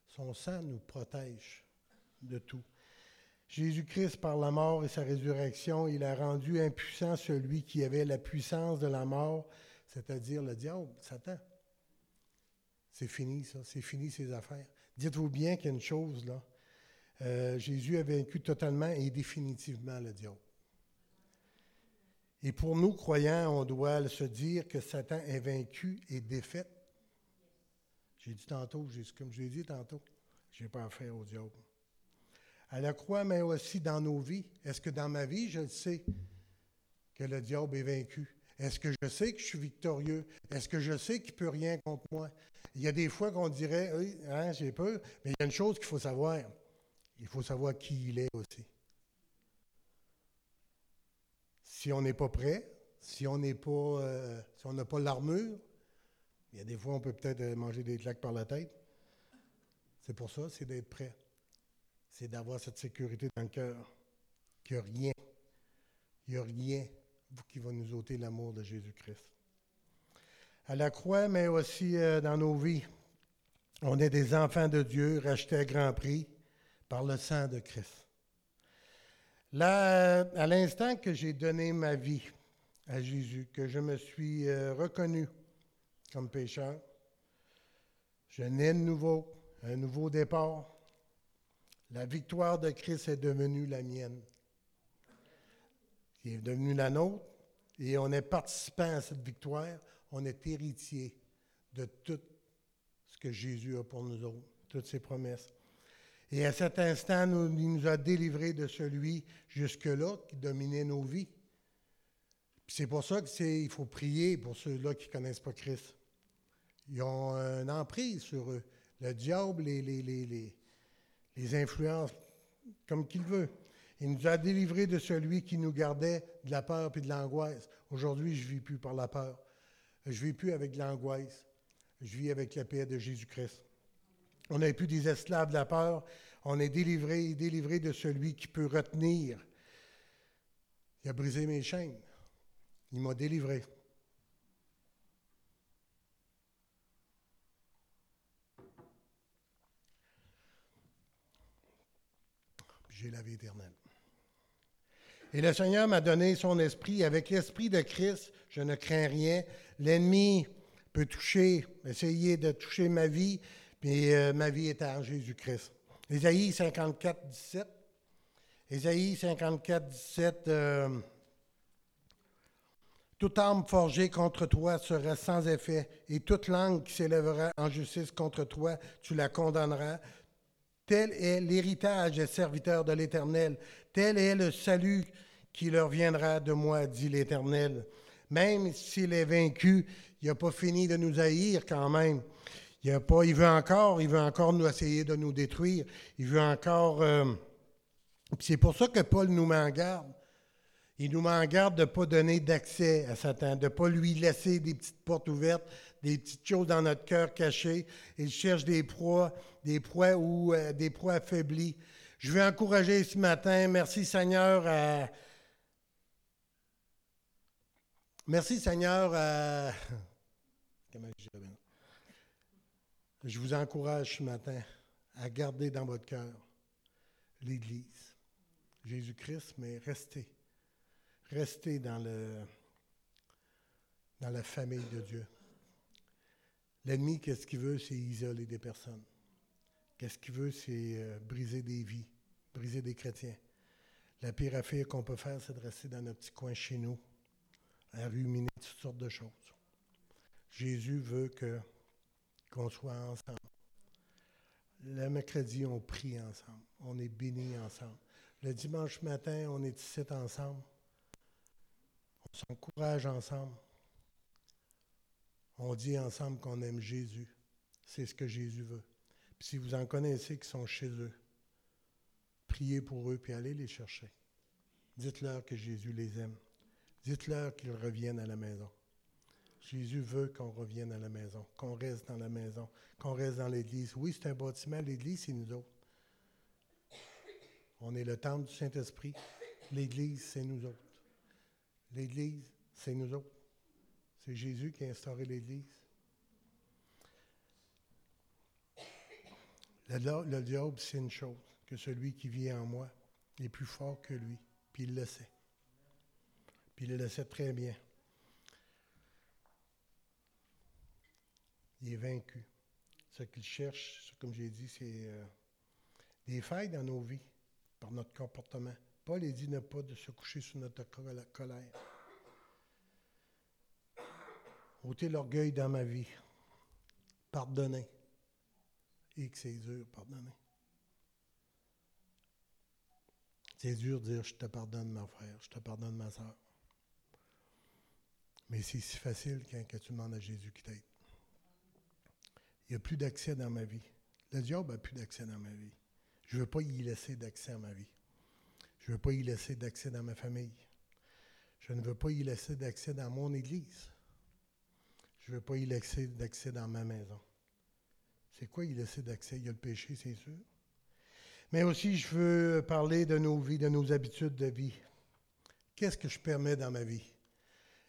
Son sang nous protège de tout. Jésus-Christ, par la mort et sa résurrection, il a rendu impuissant celui qui avait la puissance de la mort, c'est-à-dire le diable, Satan. C'est fini, ça. C'est fini, ces affaires. Dites-vous bien qu'il y a une chose, là. Euh, Jésus a vaincu totalement et définitivement le diable. Et pour nous, croyants, on doit se dire que Satan est vaincu et défait. J'ai dit tantôt, comme je l'ai dit tantôt, je n'ai pas affaire au diable. À la croix, mais aussi dans nos vies. Est-ce que dans ma vie, je sais que le diable est vaincu? Est-ce que je sais que je suis victorieux? Est-ce que je sais qu'il ne peut rien contre moi? Il y a des fois qu'on dirait, oui, hein, j'ai peur, mais il y a une chose qu'il faut savoir. Il faut savoir qui il est aussi. si on n'est pas prêt, si on n'est pas, euh, si on n'a pas l'armure, il y a des fois on peut peut-être manger des claques par la tête. C'est pour ça, c'est d'être prêt. C'est d'avoir cette sécurité dans le cœur. Qu'il n'y a rien, il n'y a rien qui va nous ôter l'amour de Jésus-Christ. À la croix, mais aussi euh, dans nos vies, on est des enfants de Dieu rachetés à grand prix par le sang de Christ. Là, à l'instant que j'ai donné ma vie à Jésus, que je me suis euh, reconnu comme pécheur, je nais de nouveau, un nouveau départ. La victoire de Christ est devenue la mienne. Il est devenue la nôtre et on est participant à cette victoire. On est héritier de tout ce que Jésus a pour nous autres, toutes ses promesses. Et à cet instant, il nous a délivrés de celui jusque-là qui dominait nos vies. C'est pour ça qu'il faut prier pour ceux-là qui ne connaissent pas Christ. Ils ont une emprise sur eux. Le diable les, les, les, les influence comme qu'il veut. Il nous a délivrés de celui qui nous gardait de la peur et de l'angoisse. Aujourd'hui, je ne vis plus par la peur. Je ne vis plus avec l'angoisse. Je vis avec la paix de Jésus-Christ. On n'est plus des esclaves de la peur. On est délivré, délivré de celui qui peut retenir. Il a brisé mes chaînes. Il m'a délivré. J'ai la vie éternelle. Et le Seigneur m'a donné son esprit. Avec l'esprit de Christ, je ne crains rien. L'ennemi peut toucher, essayer de toucher ma vie, mais euh, ma vie est en Jésus-Christ. Ésaïe 54, 17. Ésaïe 54, 17. toute arme forgée contre toi sera sans effet, et toute langue qui s'élèvera en justice contre toi, tu la condamneras. Tel est l'héritage des serviteurs de l'Éternel. Tel est le salut qui leur viendra de moi, dit l'Éternel. Même s'il est vaincu, il n'a pas fini de nous haïr quand même. Il, a veut encore, il veut encore nous essayer de nous détruire. Il veut encore. Euh, c'est pour ça que Paul nous met en garde. Il nous met en garde de ne pas donner d'accès à Satan, de ne pas lui laisser des petites portes ouvertes, des petites choses dans notre cœur cachées. Il cherche des proies, des proies ou euh, des proies affaiblies. Je veux encourager ce matin, merci Seigneur à, Merci Seigneur. Euh, je vous encourage ce matin à garder dans votre cœur l'Église, Jésus-Christ, mais restez. Restez dans, le, dans la famille de Dieu. L'ennemi, qu'est-ce qu'il veut? C'est isoler des personnes. Qu'est-ce qu'il veut? C'est euh, briser des vies, briser des chrétiens. La pire affaire qu'on peut faire, c'est de rester dans notre petit coin chez nous à ruminer toutes sortes de choses. Jésus veut que qu'on soit ensemble. Le mercredi, on prie ensemble. On est bénis ensemble. Le dimanche matin, on est ici ensemble. On s'encourage ensemble. On dit ensemble qu'on aime Jésus. C'est ce que Jésus veut. Puis si vous en connaissez qui sont chez eux, priez pour eux puis allez les chercher. Dites-leur que Jésus les aime. Dites-leur qu'ils reviennent à la maison. Jésus veut qu'on revienne à la maison, qu'on reste dans la maison, qu'on reste dans l'Église. Oui, c'est un bâtiment, l'Église, c'est nous autres. On est le temple du Saint-Esprit. L'Église, c'est nous autres. L'Église, c'est nous autres. C'est Jésus qui a instauré l'Église. Le, le diable, c'est une chose, que celui qui vit en moi est plus fort que lui, puis il le sait. Puis il le sait très bien. Il est vaincu. Ce qu'il cherche, comme j'ai dit, c'est euh, des failles dans nos vies par notre comportement. Paul a dit ne pas de se coucher sous notre colère. Ôter l'orgueil dans ma vie. Pardonner. Et que c'est dur, pardonner. C'est dur de dire je te pardonne, mon frère, je te pardonne, ma soeur. Mais c'est si facile quand, tu demandes à Jésus qui t'aide. Il n'y a plus d'accès dans ma vie. Le diable n'a plus d'accès dans ma vie. Je ne veux pas y laisser d'accès à ma vie. Je ne veux pas y laisser d'accès dans ma famille. Je ne veux pas y laisser d'accès dans mon église. Je ne veux pas y laisser d'accès dans ma maison. C'est quoi y laisser d'accès? Il y a le péché, c'est sûr. Mais aussi, je veux parler de nos vies, de nos habitudes de vie. Qu'est-ce que je permets dans ma vie?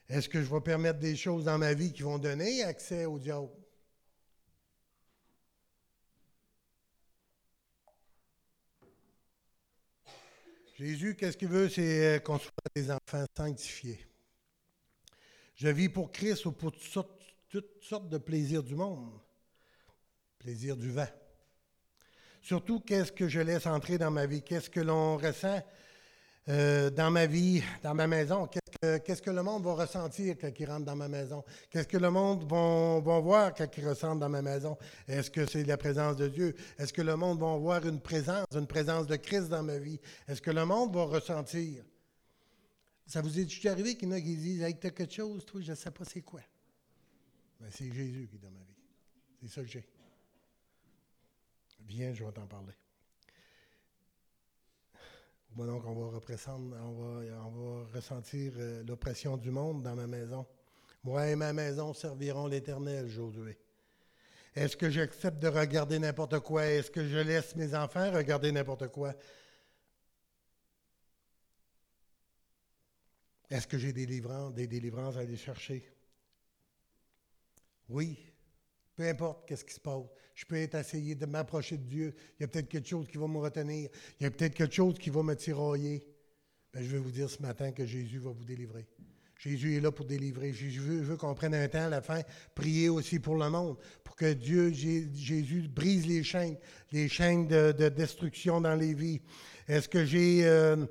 Est-ce que je vais permettre des choses dans ma vie qui vont donner accès au diable? Jésus, qu'est-ce qu'il veut? C'est euh, qu'on soit des enfants sanctifiés. Je vis pour Christ ou pour toutes sortes, toutes sortes de plaisirs du monde. Plaisir du vent. Surtout, qu'est-ce que je laisse entrer dans ma vie? Qu'est-ce que l'on ressent euh, dans ma vie, dans ma maison? Qu'est-ce que, le monde va ressentir quand il rentre dans ma maison? Qu'est-ce que le monde va, voir quand il ressentent dans ma maison? Est-ce que c'est la présence de Dieu? Est-ce que le monde va voir une présence, une présence de Christ dans ma vie? Est-ce que le monde va ressentir? Ça vous est arrivé qu'il y en a qui disent Hey, tu as quelque chose, toi, je ne sais pas c'est quoi. Mais ben, c'est Jésus qui est dans ma vie. C'est ça que j'ai. Viens, je vais t'en parler donc, on va, ressentir euh, l'oppression du monde dans ma maison. Moi et ma maison serviront l'Éternel, Josué. Est-ce que j'accepte de regarder n'importe quoi? Est-ce que je laisse mes enfants regarder n'importe quoi? Est-ce que j'ai des des délivrances à aller chercher? Oui, Peu importe qu'est-ce qui se passe. Je peux être de m'approcher de Dieu. Il y a peut-être quelque chose qui va me retenir. Il y a peut-être quelque chose qui va me tirailler. Ben, je vais vous dire ce matin que Jésus va vous délivrer. Jésus est là pour délivrer. Jésus veut, qu'on prenne un temps à la fin, prier aussi pour le monde, pour que Dieu, Jésus, brise les chaînes, les chaînes de, destruction dans les vies. Est-ce que j'ai... Euh,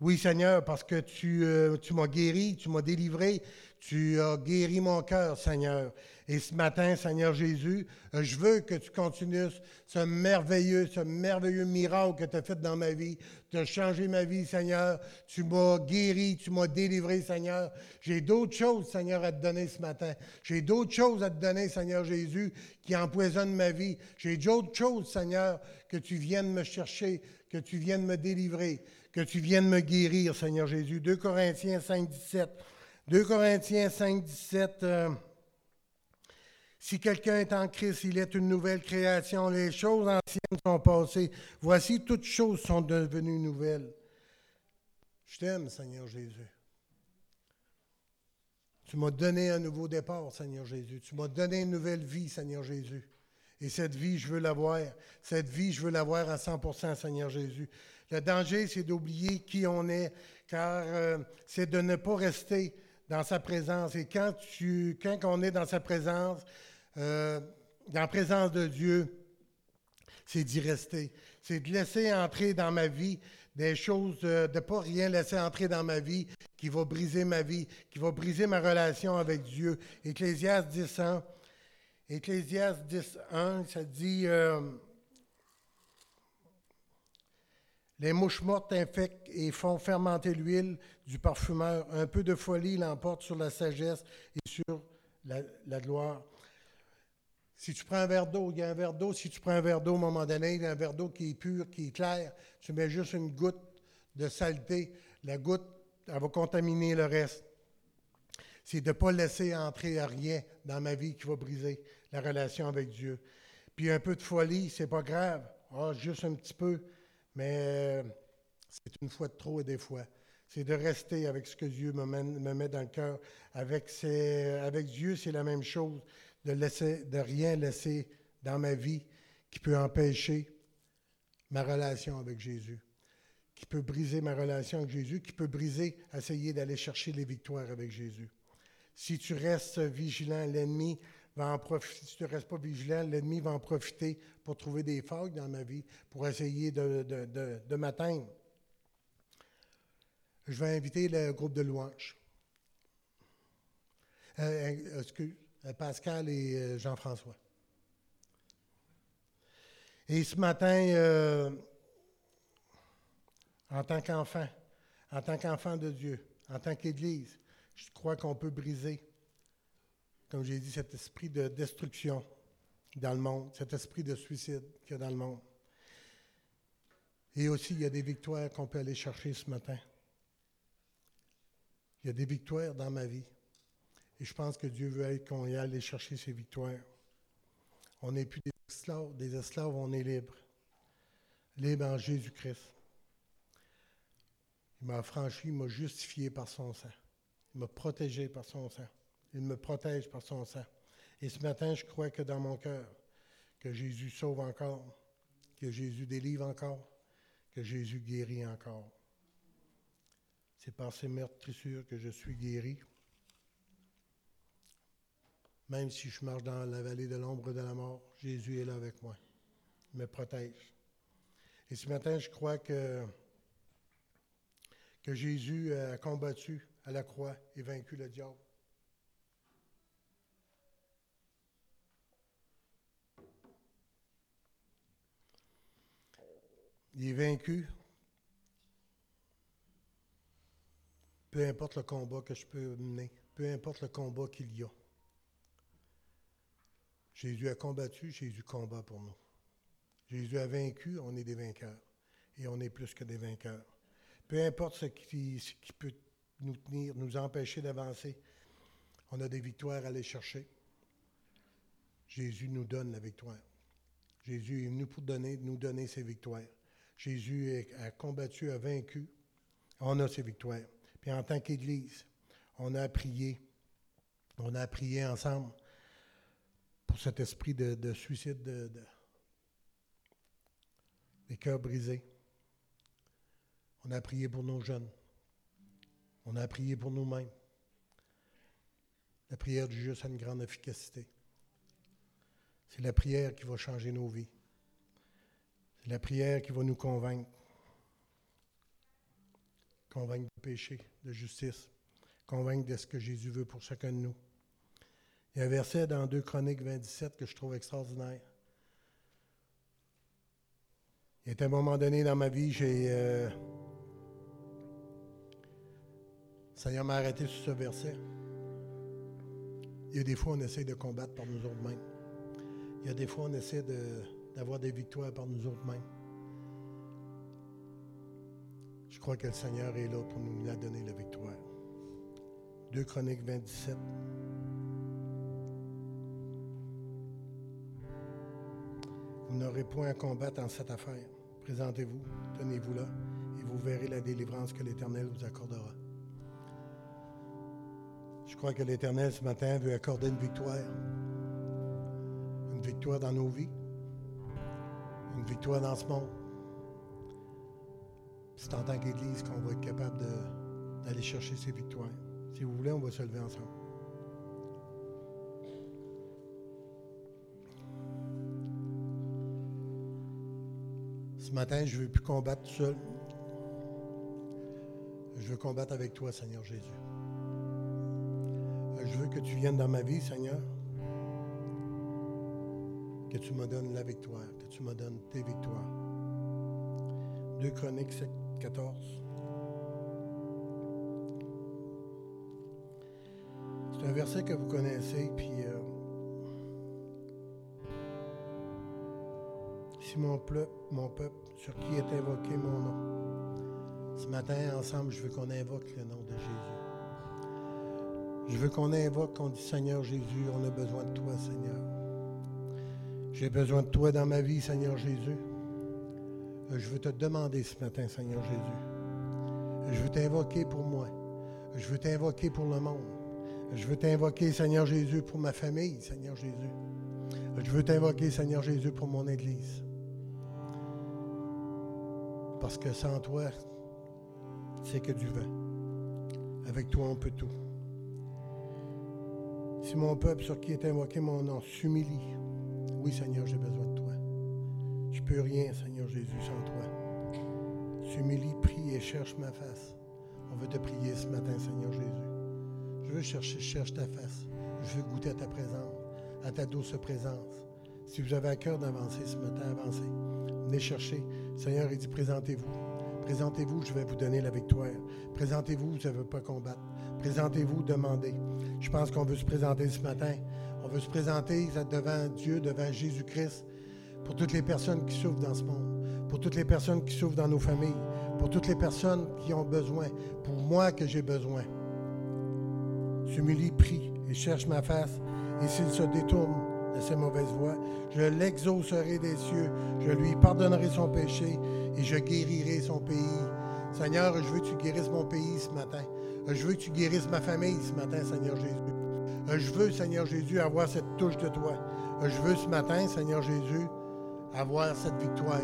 oui, Seigneur, parce que euh, tu m'as guéri, tu m'as délivré, tu as guéri mon cœur, Seigneur. Et ce matin, Seigneur Jésus, euh, je veux que tu continues ce merveilleux, ce merveilleux miracle que tu as fait dans ma vie. Tu as changé ma vie, Seigneur. Tu m'as guéri, tu m'as délivré, Seigneur. J'ai d'autres choses, Seigneur, à te donner ce matin. J'ai d'autres choses à te donner, Seigneur Jésus, qui empoisonnent ma vie. J'ai d'autres choses, Seigneur, que tu viennes me chercher, que tu viennes me délivrer, que tu viennes me guérir, Seigneur Jésus. 2 Corinthiens 5, 17. 2 Corinthiens 5, 17. Si quelqu'un est en Christ, il est une nouvelle création. Les choses anciennes sont passées. Voici, toutes choses sont devenues nouvelles. Je t'aime, Seigneur Jésus. Tu m'as donné un nouveau départ, Seigneur Jésus. Tu m'as donné une nouvelle vie, Seigneur Jésus. Et cette vie, je veux l'avoir. Cette vie, je veux l'avoir à 100% Seigneur Jésus. Le danger, c'est d'oublier qui on est, car euh, c'est de ne pas rester dans sa présence. Et quand, tu, quand on est dans sa présence, euh, dans la présence de Dieu, c'est d'y rester. C'est de laisser entrer dans ma vie des choses, euh, de ne pas rien laisser entrer dans ma vie qui va briser ma vie, qui va briser ma relation avec Dieu. Ecclésiaste 10, 1, Ecclésiaste 10, 1 ça dit euh, Les mouches mortes infectent et font fermenter l'huile du parfumeur. Un peu de folie l'emporte sur la sagesse et sur la gloire. Si tu prends un verre d'eau, il y a un verre d'eau. Si tu prends un verre d'eau, à un moment donné, il y a un verre d'eau qui est pur, qui est clair. Tu mets juste une goutte de saleté. La goutte, elle va contaminer le reste. C'est de ne pas laisser entrer rien dans ma vie qui va briser la relation avec Dieu. Puis un peu de folie, c'est pas grave. Ah, juste un petit peu. Mais euh, c'est une fois de trop et des fois. C'est de rester avec ce que Dieu me, me met dans le cœur. Avec, avec Dieu, c'est la même chose de, laisser, de rien laisser dans ma vie qui peut empêcher ma relation avec Jésus, qui peut briser ma relation avec Jésus, qui peut briser, essayer d'aller chercher les victoires avec Jésus. Si tu restes vigilant, l'ennemi va en profiter. Si tu ne restes pas vigilant, l'ennemi va en profiter pour trouver des failles dans ma vie, pour essayer de, de, m'atteindre. Je vais inviter le groupe de louanges. Euh, excuse, euh, Pascal et euh, Jean-François. Et ce matin, euh, en tant qu'enfant, en tant qu'enfant de Dieu, en tant qu'Église, je crois qu'on peut briser, comme j'ai dit, cet esprit de destruction dans le monde, cet esprit de suicide qu'il y a dans le monde. Et aussi, il y a des victoires qu'on peut aller chercher ce matin. Il y a des victoires dans ma vie. Et je pense que Dieu veut qu'on y aille chercher ses victoires. On n'est plus des esclaves, des esclaves, on est libres. Libre en Jésus-Christ. Il m'a affranchi, il m'a justifié par son sang. Il m'a protégé par son sang. Il me protège par son sang. Et ce matin, je crois que dans mon cœur, que Jésus sauve encore, que Jésus délivre encore, que Jésus guérit encore. C'est par ces meurtrissures que je suis guéri. Même si je marche dans la vallée de l'ombre de la mort, Jésus est là avec moi. Il me protège. Et ce matin, je crois que, que Jésus a combattu à la croix et vaincu le diable. Il est vaincu. Peu importe le combat que je peux mener, peu importe le combat qu'il y a. Jésus a combattu, Jésus combat pour nous. Jésus a vaincu, on est des vainqueurs. Et on est plus que des vainqueurs. Peu importe ce qui, peut nous tenir, nous empêcher d'avancer, on a des victoires à aller chercher. Jésus nous donne la victoire. Jésus est venu pour nous donner ses victoires. Jésus a combattu, a vaincu. On a ses victoires. Puis en tant qu'Église, on a prié. On a prié ensemble pour cet esprit de, suicide, de, des cœurs brisés. On a prié pour nos jeunes. On a prié pour nous-mêmes. La prière du juste a une grande efficacité. C'est la prière qui va changer nos vies. C'est la prière qui va nous convaincre. Convaincre du péché, de justice. Convaincre de ce que Jésus veut pour chacun de nous. Il y a un verset dans 2 Chroniques 27 que je trouve extraordinaire. Il y a un moment donné dans ma vie, j'ai. Euh, Seigneur m'a arrêté sur ce verset. Il y a des fois, on essaie de combattre par nous autres mêmes. Il y a des fois, on essaie d'avoir des victoires par nous autres mêmes. Je crois que le Seigneur est là pour nous donner la victoire. 2 Chroniques 27. Vous n'aurez point à combattre en cette affaire. Présentez-vous, tenez-vous là, et vous verrez la délivrance que l'Éternel vous accordera. Je crois que l'Éternel ce matin veut accorder une victoire. Une victoire dans nos vies. Une victoire dans ce monde. C'est en tant qu'Église qu'on va être capable d'aller chercher ces victoires. Si vous voulez, on va se lever ensemble. Ce matin, je ne veux plus combattre tout seul. Je veux combattre avec toi, Seigneur Jésus. Je veux que tu viennes dans ma vie, Seigneur. Que tu me donnes la victoire, que tu me donnes tes victoires. 2 Chroniques 14. C'est un verset que vous connaissez, puis euh, si mon peuple, mon peuple, sur qui est invoqué mon nom. Ce matin, ensemble, je veux qu'on invoque le nom de Jésus. Je veux qu'on invoque, qu'on dise Seigneur Jésus, on a besoin de toi, Seigneur. J'ai besoin de toi dans ma vie, Seigneur Jésus. Je veux te demander ce matin, Seigneur Jésus. Je veux t'invoquer pour moi. Je veux t'invoquer pour le monde. Je veux t'invoquer, Seigneur Jésus, pour ma famille, Seigneur Jésus. Je veux t'invoquer, Seigneur Jésus, pour mon Église. Parce que sans toi, c'est que du vent. Avec toi, on peut tout. Si mon peuple sur qui est invoqué mon nom s'humilie, oui, Seigneur, j'ai besoin de toi. Je peux rien, Seigneur Jésus, sans toi. S'humilie, prie et cherche ma face. On veut te prier ce matin, Seigneur Jésus. Je veux chercher, cherche ta face. Je veux goûter à ta présence, à ta douce présence. Si vous avez à cœur d'avancer ce matin, avancez. Venez chercher. Seigneur, il dit, présentez-vous. Présentez-vous, je vais vous donner la victoire. Présentez-vous, je ne veux pas combattre. Présentez-vous, demandez. Je pense qu'on veut se présenter ce matin. On veut se présenter devant Dieu, devant Jésus-Christ, pour toutes les personnes qui souffrent dans ce monde, pour toutes les personnes qui souffrent dans nos familles, pour toutes les personnes qui ont besoin, pour moi que j'ai besoin. S'humilie, prie et cherche ma face. Et s'il se détourne de ses mauvaises voies, je l'exaucerai des cieux, je lui pardonnerai son péché et je guérirai son pays. Seigneur, je veux que tu guérisses mon pays ce matin. Je veux que tu guérisses ma famille ce matin, Seigneur Jésus. Je veux, Seigneur Jésus, avoir cette touche de toi. Je veux ce matin, Seigneur Jésus, avoir cette victoire.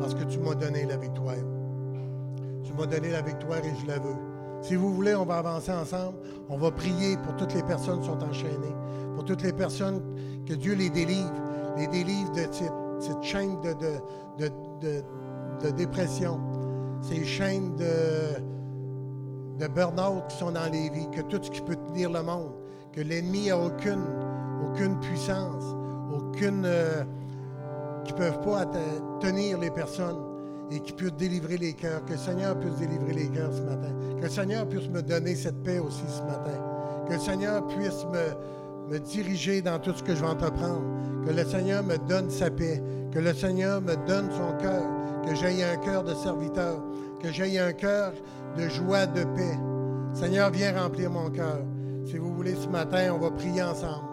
Parce que tu m'as donné la victoire. Tu m'as donné la victoire et je la veux. Si vous voulez, on va avancer ensemble. On va prier pour toutes les personnes qui sont enchaînées. Pour toutes les personnes que Dieu les délivre. Les délivre de cette, chaîne de, dépression. Ces chaînes de burn-out qui sont dans les vies, que tout ce qui peut tenir le monde, que l'ennemi n'a aucune, aucune puissance, aucune. Euh, qui ne peuvent pas tenir les personnes et qui puissent délivrer les cœurs. Que le Seigneur puisse délivrer les cœurs ce matin. Que le Seigneur puisse me donner cette paix aussi ce matin. Que le Seigneur puisse me, me diriger dans tout ce que je vais entreprendre. Que le Seigneur me donne sa paix. Que le Seigneur me donne son cœur. Que j'aie un cœur de serviteur. Que j'aie un cœur de joie, de paix. Seigneur, viens remplir mon cœur. Si vous voulez, ce matin, on va prier ensemble.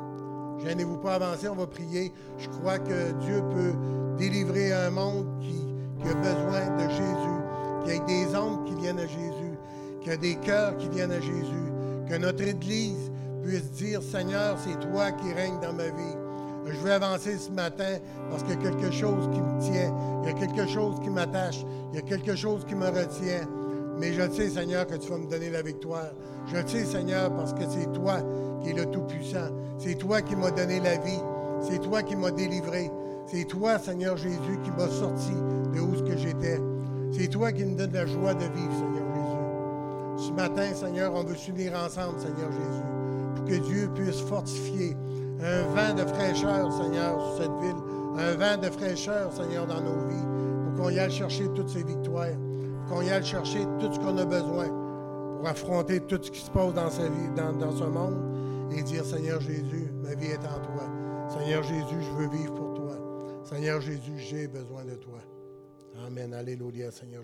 Gênez-vous pas avancer, on va prier. Je crois que Dieu peut délivrer un monde qui, a besoin de Jésus, qu'il y ait des hommes qui viennent à Jésus, qu'il y ait des cœurs qui viennent à Jésus, que notre Église puisse dire, Seigneur, c'est toi qui règnes dans ma vie. Je veux avancer ce matin parce qu'il y a quelque chose qui me tient. Il y a quelque chose qui m'attache. Il y a quelque chose qui me retient. Mais je sais, Seigneur, que tu vas me donner la victoire. Je le sais, Seigneur, parce que c'est toi qui es le Tout-Puissant. C'est toi qui m'as donné la vie. C'est toi qui m'as délivré. C'est toi, Seigneur Jésus, qui m'as sorti de où ce que j'étais. C'est toi qui me donne la joie de vivre, Seigneur Jésus. Ce matin, Seigneur, on veut s'unir ensemble, Seigneur Jésus, pour que Dieu puisse fortifier un vent de fraîcheur, Seigneur, sur cette ville. Un vent de fraîcheur, Seigneur, dans nos vies, pour qu'on y aille chercher toutes ces victoires, qu'on y aille chercher tout ce qu'on a besoin pour affronter tout ce qui se passe dans, ce monde et dire, Seigneur Jésus, ma vie est en toi. Seigneur Jésus, je veux vivre pour toi. Seigneur Jésus, j'ai besoin de toi. Amen. Alléluia, Seigneur.